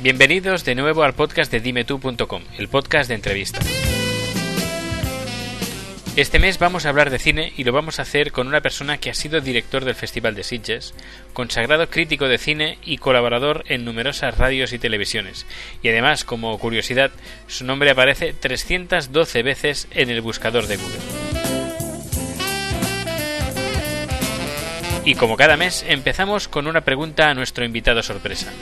Bienvenidos de nuevo al podcast de dimetú.com, el podcast de entrevistas. Este mes vamos a hablar de cine y lo vamos a hacer con una persona que ha sido director del Festival de Sitges, consagrado crítico de cine y colaborador en numerosas radios y televisiones. Y además, como curiosidad, su nombre aparece 312 veces en el buscador de Google. Y como cada mes, empezamos con una pregunta a nuestro invitado sorpresa.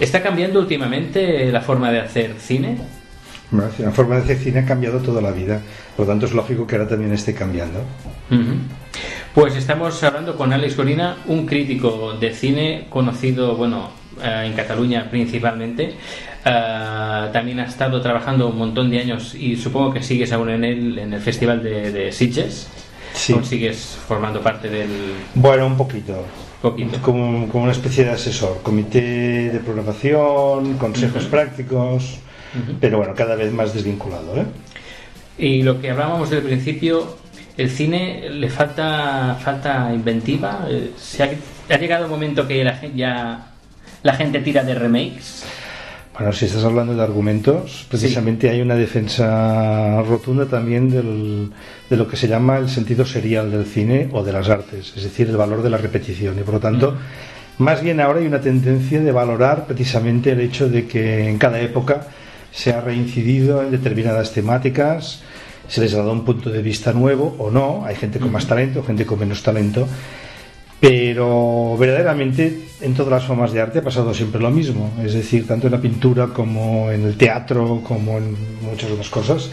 ¿Está cambiando últimamente la forma de hacer cine? La forma de hacer cine ha cambiado toda la vida, por lo tanto es lógico que ahora también esté cambiando. Pues estamos hablando con Alex Gorina, un crítico de cine conocido, bueno, eh, en Cataluña principalmente. Eh, también ha estado trabajando un montón de años y supongo que sigues aún en el, en el Festival de, de Sitges. Sí. sigues formando parte del...? Bueno, un poquito. Poquito. Como, como una especie de asesor, comité de programación, consejos prácticos pero bueno, cada vez más desvinculado. ¿eh? Y lo que hablábamos del principio, el cine le falta falta inventiva. Eh, ¿Se ha, llegado un momento que la, ya la gente tira de remakes? Bueno, si estás hablando de argumentos, precisamente hay una defensa rotunda también del, de lo que se llama el sentido serial del cine o de las artes, es decir, el valor de la repetición. Y por lo tanto, más bien ahora hay una tendencia de valorar precisamente el hecho de que en cada época se ha reincidido en determinadas temáticas, se les ha dado un punto de vista nuevo o no, hay gente con más talento, gente con menos talento, pero verdaderamente en todas las formas de arte ha pasado siempre lo mismo, es decir, tanto en la pintura como en el teatro, como en muchas otras cosas,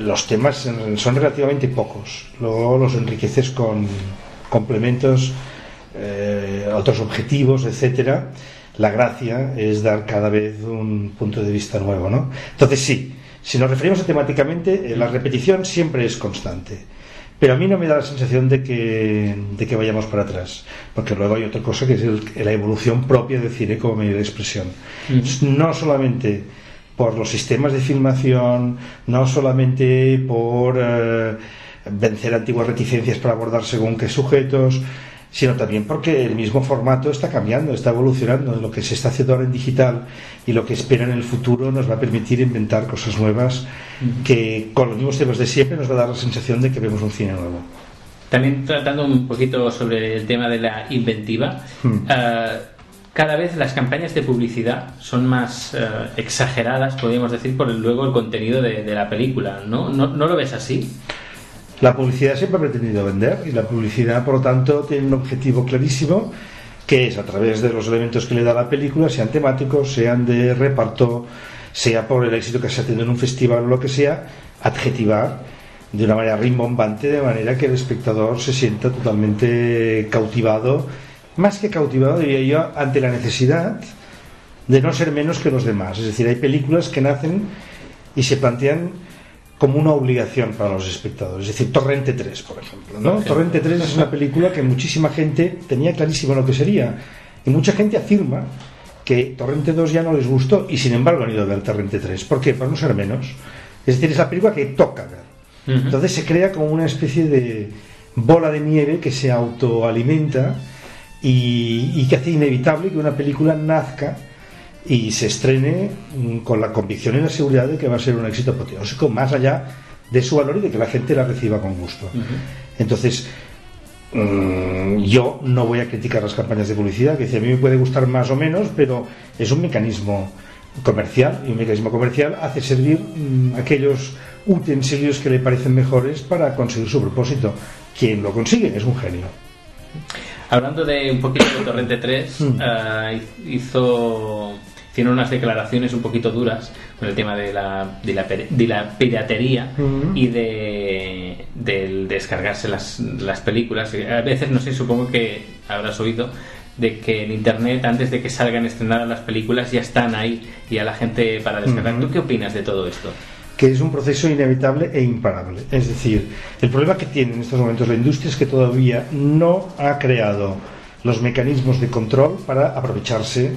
los temas son relativamente pocos, luego los enriqueces con complementos, eh, otros objetivos, etcétera la gracia es dar cada vez un punto de vista nuevo, ¿no? Entonces sí, si nos referimos a temáticamente, eh, la repetición siempre es constante. Pero a mí no me da la sensación de que, de que vayamos para atrás, porque luego hay otra cosa que es la evolución propia del cine como medio de expresión. No solamente por los sistemas de filmación, no solamente por eh, vencer antiguas reticencias para abordar según qué sujetos, sino también porque el mismo formato está cambiando, está evolucionando. Lo que se está haciendo ahora en digital y lo que espera en el futuro nos va a permitir inventar cosas nuevas que con los mismos temas de siempre nos va a dar la sensación de que vemos un cine nuevo. También tratando un poquito sobre el tema de la inventiva, hmm. eh, cada vez las campañas de publicidad son más eh, exageradas, podríamos decir, por luego el contenido de, la película. ¿No? ¿No, ¿No lo ves así? La publicidad siempre ha pretendido vender y la publicidad, por lo tanto, tiene un objetivo clarísimo que es a través de los elementos que le da la película, sean temáticos, sean de reparto, sea por el éxito que se ha tenido en un festival o lo que sea, adjetivar de una manera rimbombante, de manera que el espectador se sienta totalmente cautivado, más que cautivado, diría yo, ante la necesidad de no ser menos que los demás. Es decir, hay películas que nacen y se plantean como una obligación para los espectadores. Es decir, Torrente 3, por ejemplo. ¿no? Torrente 3 es una película que muchísima gente tenía clarísimo lo que sería. Y mucha gente afirma que Torrente 2 ya no les gustó y sin embargo han ido a ver Torrente 3. ¿Por qué? Por no ser menos. Es decir, es la película que toca ver. Entonces se crea como una especie de bola de nieve que se autoalimenta y, y que hace inevitable que una película nazca y se estrene mm, con la convicción y la seguridad de que va a ser un éxito apoteósico, más allá de su valor y de que la gente la reciba con gusto. Entonces, mm, yo no voy a criticar las campañas de publicidad, que a mí me puede gustar más o menos, pero es un mecanismo comercial y un mecanismo comercial hace servir mm, aquellos utensilios que le parecen mejores para conseguir su propósito. Quien lo consigue es un genio. Hablando de un poquito de Torrente 3, eh, hizo tiene unas declaraciones un poquito duras con el tema de la, de la, de la piratería y de del descargarse las, las películas. A veces, no sé, supongo que habrás oído de que en internet antes de que salgan estrenadas las películas ya están ahí y a la gente para descargar. ¿Tú qué opinas de todo esto? que es un proceso inevitable e imparable. Es decir, el problema que tiene en estos momentos la industria es que todavía no ha creado los mecanismos de control para aprovecharse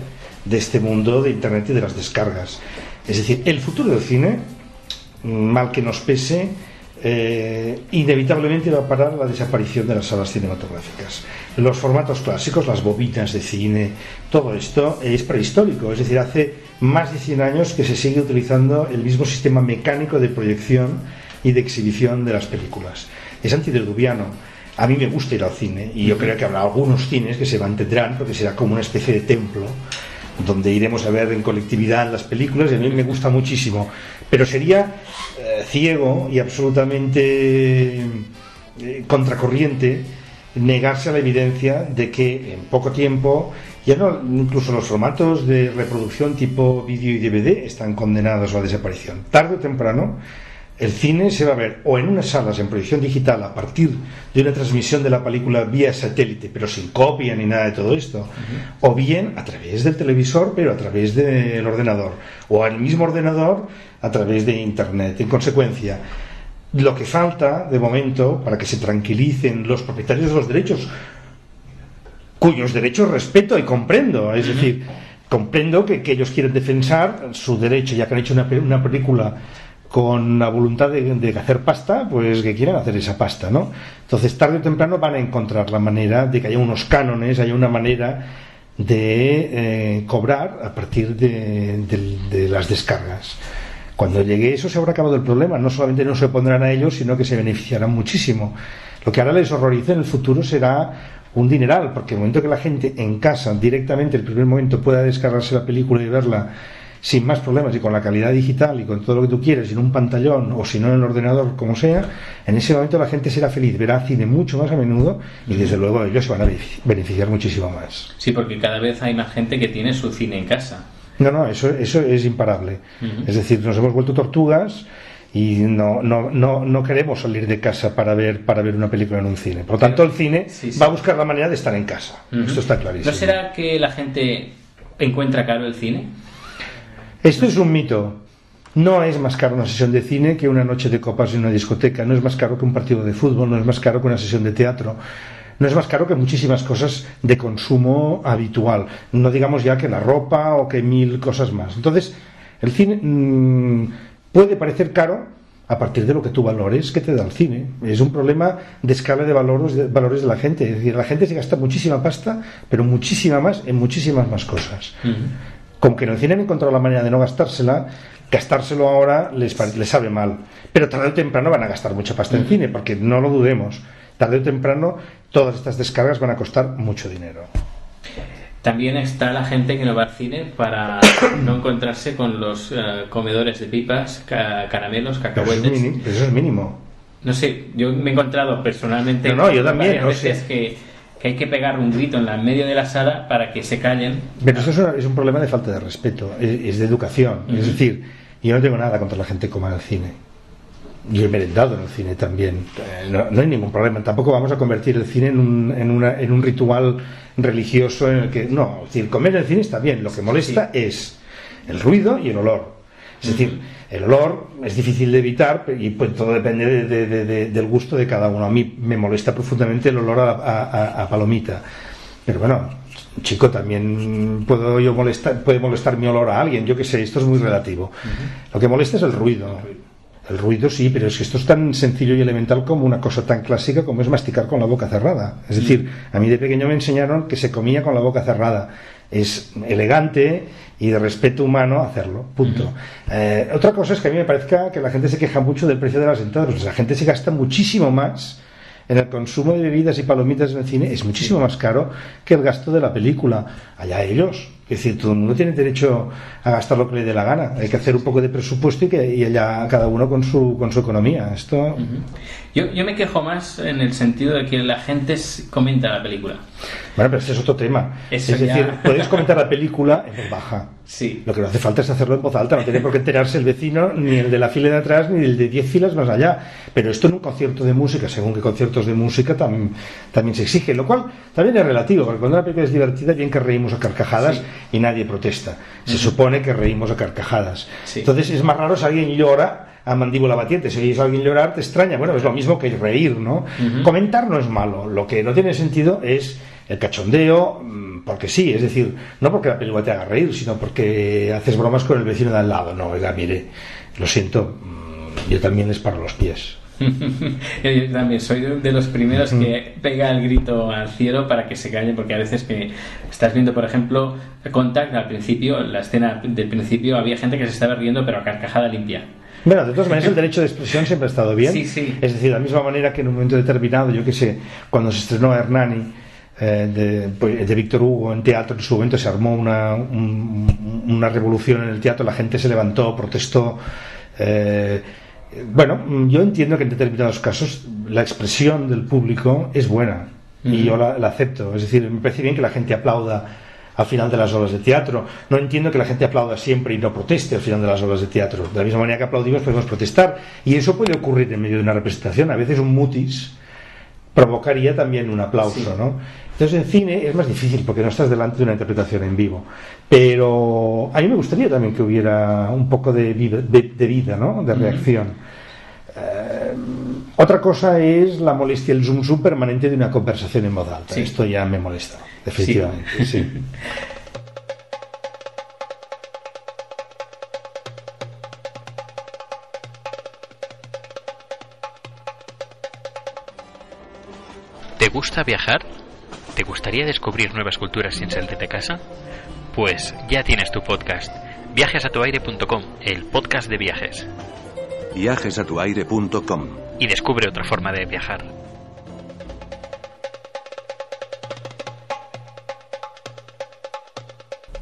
de este mundo de Internet y de las descargas. Es decir, el futuro del cine, mal que nos pese, eh, inevitablemente va a parar la desaparición de las salas cinematográficas. Los formatos clásicos, las bobinas de cine, todo esto es prehistórico, es decir, hace más de 100 años que se sigue utilizando el mismo sistema mecánico de proyección y de exhibición de las películas. Es antediluviano. A mí me gusta ir al cine y yo creo que habrá algunos cines que se mantendrán porque será como una especie de templo donde iremos a ver en colectividad las películas y a mí me gusta muchísimo. Pero sería eh, ciego y absolutamente eh, contracorriente negarse a la evidencia de que en poco tiempo ya no incluso los formatos de reproducción tipo vídeo y DVD están condenados a la desaparición. Tarde o temprano el cine se va a ver o en unas salas en proyección digital a partir de una transmisión de la película vía satélite, pero sin copia ni nada de todo esto, o bien a través del televisor, pero a través del ordenador, o al mismo ordenador a través de Internet. En consecuencia, lo que falta de momento para que se tranquilicen los propietarios de los derechos, cuyos derechos respeto y comprendo, es decir, comprendo que, ellos quieren defensar su derecho, ya que han hecho una, una película con la voluntad de, hacer pasta, pues que quieran hacer esa pasta, ¿no? Entonces, tarde o temprano van a encontrar la manera de que haya unos cánones, haya una manera de eh, cobrar a partir de, de, las descargas. Cuando llegue eso se habrá acabado el problema. No solamente no se pondrán a ellos, sino que se beneficiarán muchísimo. Lo que ahora les horrorice en el futuro será un dineral, porque el momento que la gente en casa directamente, el primer momento, pueda descargarse la película y verla sin más problemas y con la calidad digital y con todo lo que tú quieres, en un pantallón o si no en el ordenador, como sea, en ese momento la gente será feliz, verá cine mucho más a menudo y desde luego ellos se van a beneficiar muchísimo más. Sí, porque cada vez hay más gente que tiene su cine en casa. No, no, eso, eso es imparable. Es decir, nos hemos vuelto tortugas y no, no, no, no queremos salir de casa para ver, para ver una película en un cine. Por lo tanto, el cine va a buscar la manera de estar en casa. Esto está clarísimo. ¿No será que la gente encuentra caro el cine? Esto es un mito. No es más caro una sesión de cine que una noche de copas en una discoteca, no es más caro que un partido de fútbol, no es más caro que una sesión de teatro, no es más caro que muchísimas cosas de consumo habitual, no digamos ya que la ropa o que mil cosas más. Entonces, el cine mm, puede parecer caro a partir de lo que tú valores que te da el cine. Es un problema de escala de valores de, valores de la gente. Es decir, la gente se gasta muchísima pasta, pero muchísima más en muchísimas más cosas. Como que en el cine han encontrado la manera de no gastársela, gastárselo ahora les, les sabe mal. Pero tarde o temprano van a gastar mucha pasta en cine, porque no lo dudemos. Tarde o temprano todas estas descargas van a costar mucho dinero. También está la gente que no va al cine para no encontrarse con los eh, comedores de pipas, caramelos, cacahuetes. Eso es, mínimo, No sé, yo me he encontrado personalmente. No, no yo también. No sé. que que hay que pegar un grito en el medio de la sala para que se callen. Pero eso es, un problema de falta de respeto, es, de educación. Es decir, yo no tengo nada contra la gente que coma en el cine. Yo he merendado en el cine también. Eh, no, hay ningún problema. Tampoco vamos a convertir el cine en un, en, una, en un ritual religioso en el que. No, es decir, comer en el cine está bien. Lo que molesta es el ruido y el olor. Es decir, el olor es difícil de evitar y pues todo depende del gusto de cada uno. A mí me molesta profundamente el olor a, palomita. Pero bueno, chico, también puedo yo molestar, puede molestar mi olor a alguien, yo qué sé, esto es muy relativo. Lo que molesta es el ruido. El ruido sí, pero es que esto es tan sencillo y elemental como una cosa tan clásica como es masticar con la boca cerrada. Es decir, a mí de pequeño me enseñaron que se comía con la boca cerrada. Es elegante y de respeto humano hacerlo. Punto. Eh, otra cosa es que a mí me parezca que la gente se queja mucho del precio de las entradas. Pues la gente se gasta muchísimo más en el consumo de bebidas y palomitas en el cine. Es muchísimo más caro que el gasto de la película. Allá ellos. Es decir, todo el mundo tiene derecho a gastar lo que le dé la gana. Hay que hacer un poco de presupuesto y que y allá cada uno con su, con su economía. Esto... yo, yo me quejo más en el sentido de que la gente comenta la película. Bueno, pero ese es otro tema. es decir, puedes comentar la película en voz baja. Sí. Lo que no hace falta es hacerlo en voz alta. No tiene por qué enterarse el vecino, ni el de la fila de atrás, ni el de 10 filas más allá. Pero esto en un concierto de música, según que conciertos de música, también, también se exige. Lo cual también es relativo, porque cuando una película es divertida, bien que reímos a carcajadas y nadie protesta. Se supone que reímos a carcajadas. Entonces es más raro si alguien llora a mandíbula batiente. Si oyes a alguien llorar, te extraña. Bueno, es lo mismo que reír, ¿no? Comentar no es malo. Lo que no tiene sentido es el cachondeo, mm, porque sí, es decir, no porque la película te haga reír, sino porque haces bromas con el vecino de al lado. No, oiga, mire, lo siento, mm, yo también les paro los pies. Yo también soy de los primeros que pega el grito al cielo para que se calle, porque a veces que estás viendo, por ejemplo, Contact al principio, la escena del principio, había gente que se estaba riendo, pero a carcajada limpia. Bueno, de todas maneras, el derecho de expresión siempre ha estado bien. Sí, sí. Es decir, de la misma manera que en un momento determinado, yo que sé, cuando se estrenó Hernani, eh, de, pues, de, Víctor Hugo en teatro, en su momento se armó una, una revolución en el teatro, la gente se levantó, protestó. Eh, bueno, yo entiendo que en determinados casos la expresión del público es buena y yo la, acepto. Es decir, me parece bien que la gente aplauda al final de las obras de teatro. No entiendo que la gente aplauda siempre y no proteste al final de las obras de teatro. De la misma manera que aplaudimos podemos protestar. Y eso puede ocurrir en medio de una representación. A veces un mutis provocaría también un aplauso, ¿no? Entonces en cine es más difícil porque no estás delante de una interpretación en vivo. Pero a mí me gustaría también que hubiera un poco de vida, de, vida ¿no? De reacción. Eh, otra cosa es la molestia, el zoom zoom permanente de una conversación en modo alta. Esto ya me molesta, definitivamente. Sí. ¿Te gusta viajar? ¿Te gustaría descubrir nuevas culturas sin salir de casa? Pues ya tienes tu podcast, viajesatuaire.com, el podcast de viajes. Viajesatuaire.com Y descubre otra forma de viajar.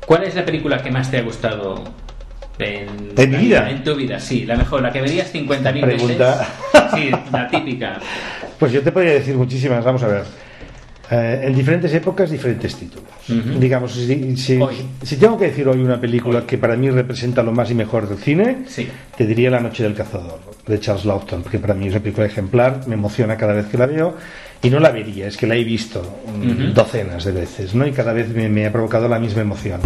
¿Cuál es la película que más te ha gustado en, ¿En mi vida? En tu vida, sí, la mejor, la que verías 50.000 Pregunta. veces. Sí, la típica. Pues yo te podría decir muchísimas, vamos a ver. Eh, en diferentes épocas, diferentes títulos. Digamos, si, si, si, tengo que decir hoy una película que para mí representa lo más y mejor del cine, sí. te diría La Noche del Cazador, de Charles Lawton, porque para mí es una película ejemplar, me emociona cada vez que la veo y no la vería, es que la he visto docenas de veces, ¿no? Y cada vez me, me, ha provocado la misma emoción.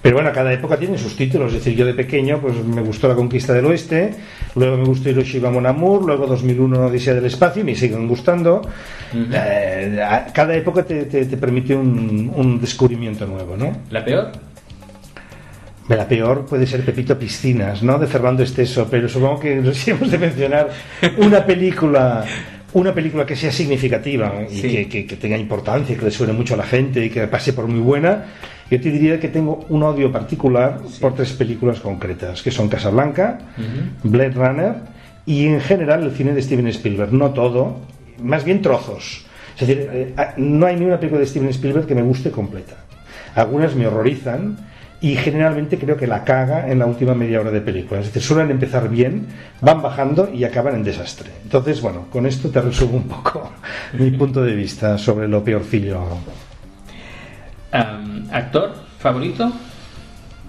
Pero bueno, cada época tiene sus títulos, es decir, yo de pequeño pues me gustó La Conquista del Oeste, luego me gustó Hiroshima Mon Amour, luego 2001 Odisea del Espacio y me siguen gustando. eh, cada época te, te, te permite un, un, descubrimiento nuevo, ¿no? ¿La peor? La peor puede ser Pepito Piscinas, ¿no? De Fernando Esteso, pero supongo que si hemos de mencionar una película una película que sea significativa y Sí. que, que- que tenga importancia, que le suene mucho a la gente y que pase por muy buena, yo te diría que tengo un odio particular por tres películas concretas, que son Casablanca, Blade Runner y en general el cine de Steven Spielberg. No todo, más bien trozos. Es decir, eh, no hay ni una película de Steven Spielberg que me guste completa. Algunas me horrorizan y generalmente creo que la caga en la última media hora de película. Es decir, suelen empezar bien, van bajando y acaban en desastre. Entonces, bueno, con esto te resumo un poco mi punto de vista sobre lo peorcillo. Um, ¿Actor favorito?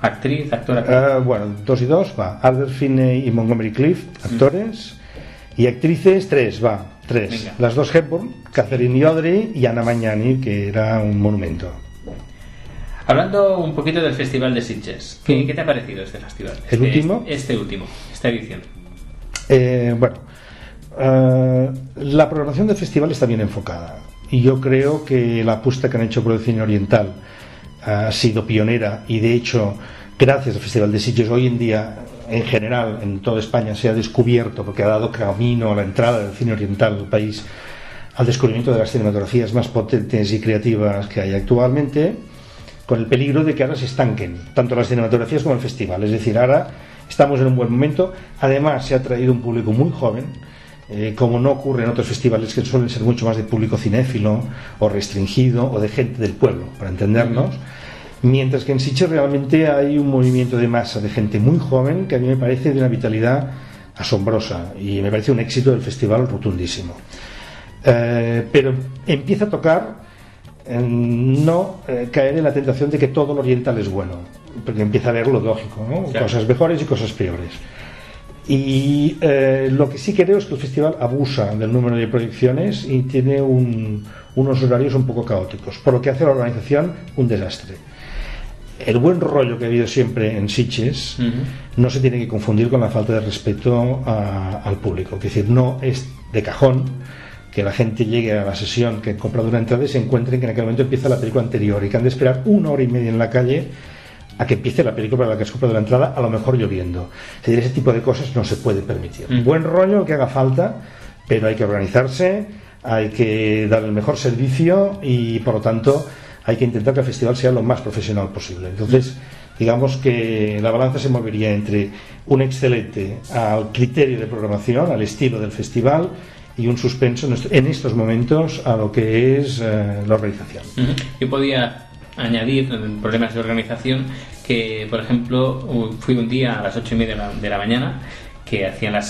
¿Actriz? ¿Actor? actriz? Eh, bueno, dos y dos, va. Albert Finney y Montgomery Clift, actores. Y actrices, tres, va. Tres. Venga. Las dos Hepburn, Catherine y Audrey y Anna Magnani, que era un monumento. Hablando un poquito del Festival de Sitges, ¿qué, qué te ha parecido este festival? ¿El Este- último? Este, último, esta edición. Eh, bueno, eh, la programación del festival está bien enfocada y yo creo que la apuesta que han hecho por el cine oriental ha sido pionera y de hecho gracias al Festival de Sitges hoy en día en general en toda España se ha descubierto porque ha dado camino a la entrada del cine oriental al país al descubrimiento de las cinematografías más potentes y creativas que hay actualmente con el peligro de que ahora se estanquen tanto las cinematografías como el festival es decir ahora estamos en un buen momento además se ha traído un público muy joven eh, como no ocurre en otros festivales que suelen ser mucho más de público cinéfilo o restringido o de gente del pueblo, para entendernos. Mientras que en Sitges realmente hay un movimiento de masa de gente muy joven que a mí me parece de una vitalidad asombrosa y me parece un éxito del festival rotundísimo. Eh, pero empieza a tocar en no eh, caer en la tentación de que todo lo oriental es bueno, porque empieza a ver lo lógico, ¿no? Claro. cosas mejores y cosas peores. Y eh, lo que sí creo es que el festival abusa del número de proyecciones y tiene un- unos horarios un poco caóticos, por lo que hace a la organización un desastre. El buen rollo que ha habido siempre en Sitges no se tiene que confundir con la falta de respeto a- al público. Es decir, no es de cajón que la gente llegue a la sesión que ha comprado una entrada y se encuentren que en aquel momento empieza la película anterior y que han de esperar una hora y media en la calle a que empiece la película para la que has comprado la entrada, a lo mejor lloviendo. Es decir, ese tipo de cosas no se puede permitir. Mm. Buen rollo, que haga falta, pero hay que organizarse, hay que dar el mejor servicio y por lo tanto hay que intentar que el festival sea lo más profesional posible. Entonces, digamos que la balanza se movería entre un excelente al criterio de programación, al estilo del festival y un suspenso en estos momentos a lo que es eh, la organización. Yo podía añadir problemas de organización que, por ejemplo, fui un día a las ocho y media de la, mañana que hacían la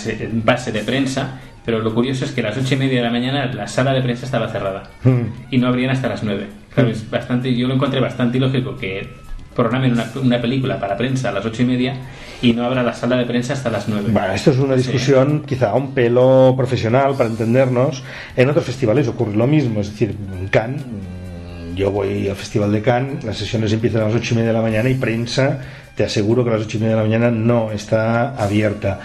base de prensa pero lo curioso es que a las ocho y media de la mañana la sala de prensa estaba cerrada mm. y no abrían hasta las nueve. Claro, es bastante, yo lo encontré bastante ilógico que programen una, una, película para prensa a las ocho y media y no abra la sala de prensa hasta las nueve. Bueno, esto es una discusión quizá un pelo profesional para entendernos. En otros festivales ocurre lo mismo, es decir, en Cannes, mm, yo voy al Festival de Cannes, las sesiones empiezan a las ocho y media de la mañana y prensa, te aseguro que a las ocho y media de la mañana no está abierta.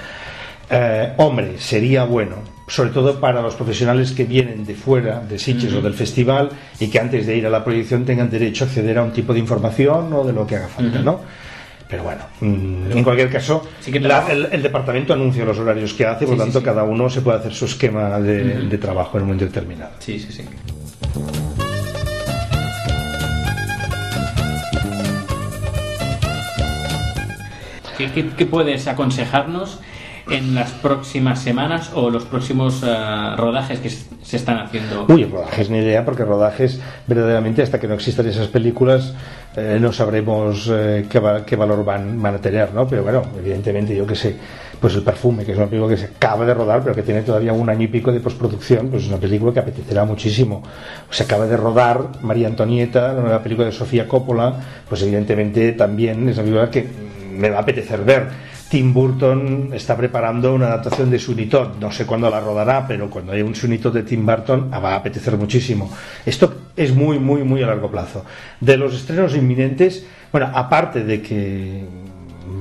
Eh, hombre, sería bueno sobre todo para los profesionales que vienen de fuera, de Sitges o del festival, y que antes de ir a la proyección tengan derecho a acceder a un tipo de información o de lo que haga falta, ¿no? Pero bueno, mm, en cualquier caso, el, departamento anuncia los horarios que hace, por lo tanto, cada uno se puede hacer su esquema de, trabajo en un momento determinado. Sí, sí, sí. qué puedes aconsejarnos en las próximas semanas o los próximos eh, rodajes que se están haciendo? Uy, rodajes ni idea, porque rodajes verdaderamente hasta que no existan esas películas eh, no sabremos eh, qué, valor van, van a tener, ¿no? Pero bueno, evidentemente yo que sé, pues el perfume, que es una película que se acaba de rodar, pero que tiene todavía un año y pico de postproducción, pues es una película que apetecerá muchísimo. Se acaba de rodar María Antonieta, la nueva película de Sofía Coppola, pues evidentemente también es una película que me va a apetecer ver Tim Burton está preparando una adaptación de Sunitón. No sé cuándo la rodará, pero cuando haya un Sunitón de Tim Burton ah, va a apetecer muchísimo. Esto es muy, muy, muy a largo plazo. De los estrenos inminentes, bueno, aparte de que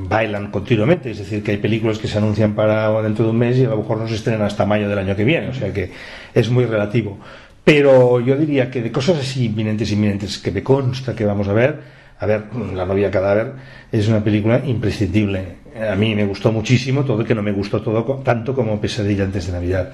bailan continuamente, es decir, que hay películas que se anuncian para dentro de un mes y a lo mejor no se estrenan hasta mayo del año que viene, o sea que es muy relativo. Pero yo diría que de cosas así inminentes, inminentes, que me consta que vamos a ver, a ver, La novia cadáver es una película imprescindible. A mí me gustó muchísimo, todo que no me gustó todo tanto como Pesadilla antes de Navidad.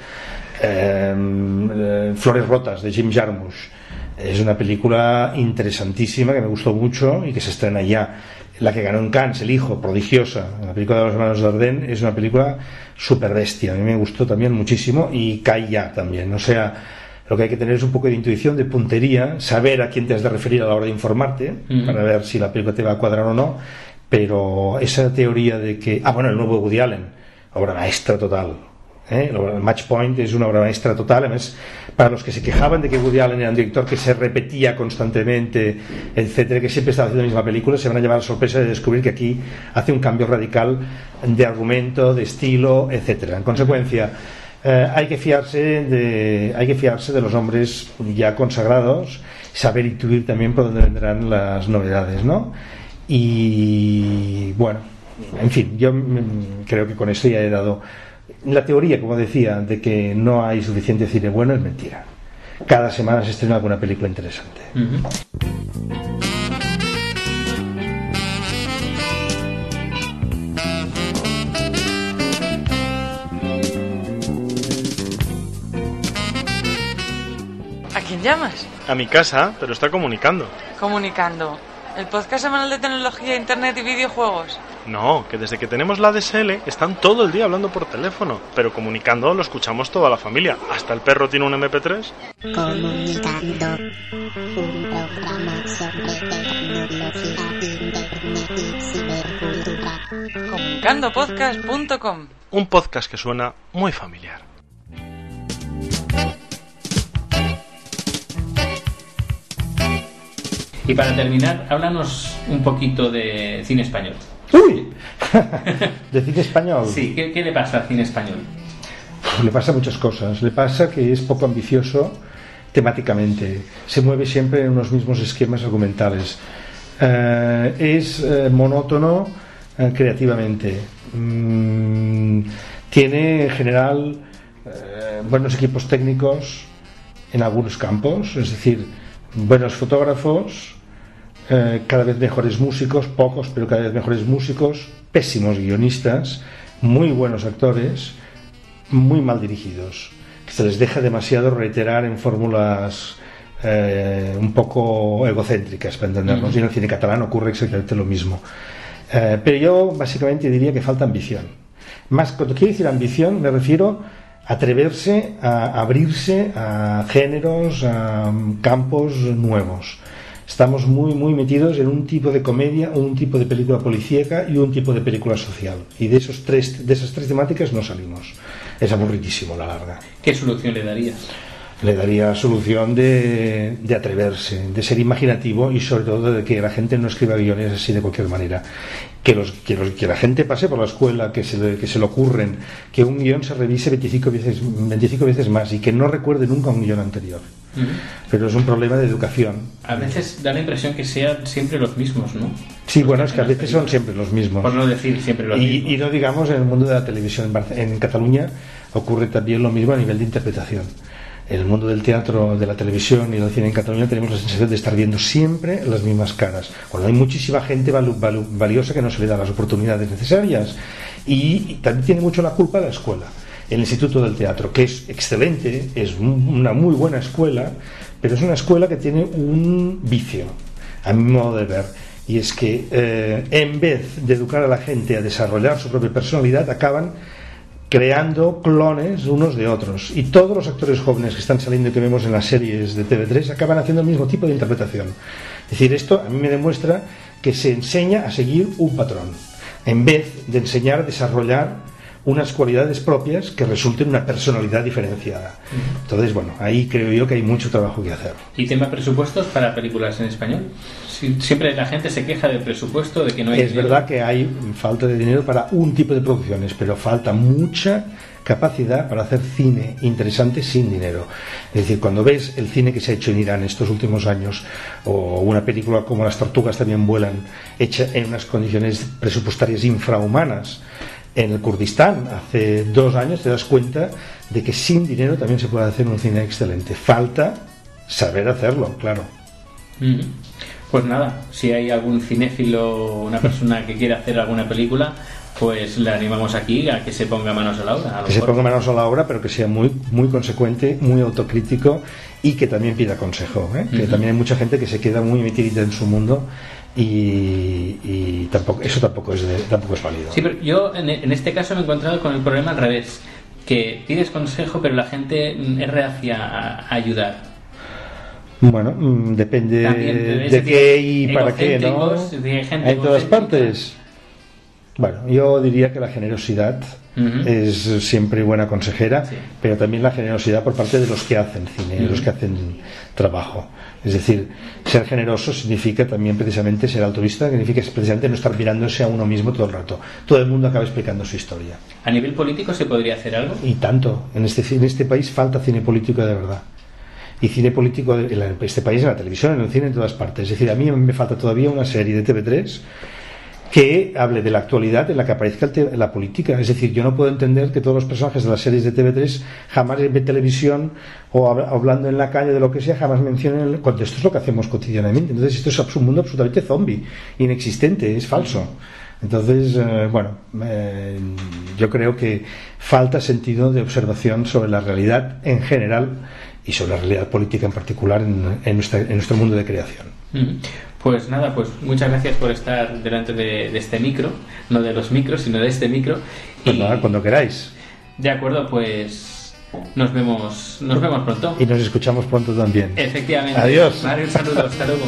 Em, eh, Flores rotas de Jim Jarmusch es una película interesantísima que me gustó mucho y que se estrena ya. La que ganó en Cannes, El Hijo, prodigiosa, la película de los hermanos Dardenne, es una película super bestia. A mí me gustó también muchísimo y cae ya también. O sea, lo que hay que tener es un poco de intuición, de puntería, saber a quién te has de referir a la hora de informarte, para ver si la película te va a cuadrar o no. Pero esa teoría de que. Ah, bueno, el nuevo Woody Allen, obra maestra total. ¿eh? El Match Point es una obra maestra total. Además, para los que se quejaban de que Woody Allen era un director que se repetía constantemente, etcétera, que siempre estaba haciendo la misma película, se van a llevar la sorpresa de descubrir que aquí hace un cambio radical de argumento, de estilo, etcétera. En consecuencia eh, hay que fiarse de hay que fiarse de los hombres ya consagrados saber intuir también por dónde vendrán las novedades no y bueno en fin yo creo que con eso ya he dado la teoría como decía de que no hay suficiente cine bueno es mentira cada semana se estrena alguna película interesante llamas? A mi casa, pero está comunicando. Comunicando. ¿El podcast semanal de tecnología, internet y videojuegos? No, que desde que tenemos la DSL están todo el día hablando por teléfono, pero comunicando lo escuchamos toda la familia. ¿Hasta el perro tiene un MP3? Comunicando, un programa sobre tecnología, internet y Comunicandopodcast.com Un podcast que suena muy familiar. Y para terminar, háblanos un poquito de cine español. ¡Uy! ¿De cine español? Sí, ¿qué, le pasa al cine español? Le pasa muchas cosas. Le pasa que es poco ambicioso temáticamente. Se mueve siempre en unos mismos esquemas argumentales. Eh, es eh, monótono eh, creativamente. Mm, tiene en general buenos equipos técnicos en algunos campos, es decir, buenos fotógrafos, eh, cada vez mejores músicos, pocos, pero cada vez mejores músicos, pésimos guionistas, muy buenos actores, muy mal dirigidos. se les deja demasiado reiterar en fórmulas eh, un poco egocéntricas, para entendernos. Y en el cine catalán ocurre exactamente lo mismo. Eh, pero yo básicamente diría que falta ambición. Más, cuando quiero decir ambición, me refiero a atreverse a abrirse a géneros, a campos nuevos. Estamos muy, muy metidos en un tipo de comedia, un tipo de película policíaca y un tipo de película social. Y de, esos tres, de esas tres temáticas no salimos. Es aburridísimo la larga. ¿Qué solución le darías? Le daría solución de, de, atreverse, de ser imaginativo y sobre todo de que la gente no escriba guiones así de cualquier manera. Que, los, que, los, que la gente pase por la escuela, que se, le, que se le ocurren, que un guion se revise 25 veces, 25 veces más y que no recuerde nunca un guion anterior. Uh -huh. Pero es un problema de educación. A veces da la impresión que sean siempre los mismos, ¿no? Sí, bueno, es que a veces son siempre los mismos. Por no decir siempre los y, mismos. Y no digamos en el mundo de la televisión. En, Cataluña ocurre también lo mismo a nivel de interpretación el mundo del teatro, de la televisión y del cine en Cataluña tenemos la sensación de estar viendo siempre las mismas caras, cuando hay muchísima gente valiosa que no se le da las oportunidades necesarias. Y, y, también tiene mucho la culpa la escuela, el Instituto del Teatro, que es excelente, es una muy buena escuela, pero es una escuela que tiene un vicio, a mi modo de ver. Y es que eh, en vez de educar a la gente a desarrollar su propia personalidad, acaban creando clones unos de otros. Y todos los actores jóvenes que están saliendo y que vemos en las series de TV3 acaban haciendo el mismo tipo de interpretación. Es decir, esto a mí me demuestra que se enseña a seguir un patrón, en vez de enseñar a desarrollar unas cualidades propias que resulten una personalidad diferenciada. Entonces, bueno, ahí creo yo que hay mucho trabajo que hacer. ¿Y tema presupuestos para películas en español? Siempre la gente se queja del presupuesto, de que no hay. Es dinero. verdad que hay falta de dinero para un tipo de producciones, pero falta mucha capacidad para hacer cine interesante sin dinero. Es decir, cuando ves el cine que se ha hecho en Irán estos últimos años, o una película como Las tortugas también vuelan, hecha en unas condiciones presupuestarias infrahumanas, en el Kurdistán hace dos años te das cuenta de que sin dinero también se puede hacer un cine excelente. Falta saber hacerlo, claro. Mm. Pues nada, si hay algún cinéfilo, una persona que quiera hacer alguna película, pues le animamos aquí a que se ponga manos a la obra. A que se ponga manos a la obra, pero que sea muy, muy consecuente, muy autocrítico y que también pida consejo. ¿eh? Uh -huh. Que también hay mucha gente que se queda muy metida en su mundo y, y, tampoco eso tampoco es de, tampoco es válido. Sí, pero yo en, en, este caso me he encontrado con el problema al revés, que pides consejo pero la gente es reacia a, ayudar. Bueno, mm, depende También, de qué y para qué, ¿no? En todas partes. Bueno, yo diría que la generosidad uh -huh. es siempre buena consejera, sí. pero también la generosidad por parte de los que hacen cine, uh -huh. los que hacen trabajo. Es decir, ser generoso significa también precisamente ser altruista, significa precisamente no estar mirándose a uno mismo todo el rato. Todo el mundo acaba explicando su historia. ¿A nivel político se podría hacer algo? Y tanto. En este, en este país falta cine político de verdad. Y cine político en este país, en la televisión, en el cine, en todas partes. Es decir, a mí me falta todavía una serie de TV3 que hable de la actualidad en la que aparezca la política. Es decir, yo no puedo entender que todos los personajes de las series de TV3 jamás en televisión o hablando en la calle de lo que sea, jamás mencionen cuando esto es lo que hacemos cotidianamente. Entonces, esto es un mundo absolutamente zombie, inexistente, es falso. Entonces, eh, bueno, eh, yo creo que falta sentido de observación sobre la realidad en general y sobre la realidad política en particular en nuestro mundo de creación. Pues nada, pues muchas gracias por estar delante de, de este micro, no de los micros, sino de este micro. Pues y, nada, cuando queráis. De acuerdo, pues nos vemos, nos vemos pronto. Y nos escuchamos pronto también. Efectivamente. Adiós. Vale, un saludo, hasta luego.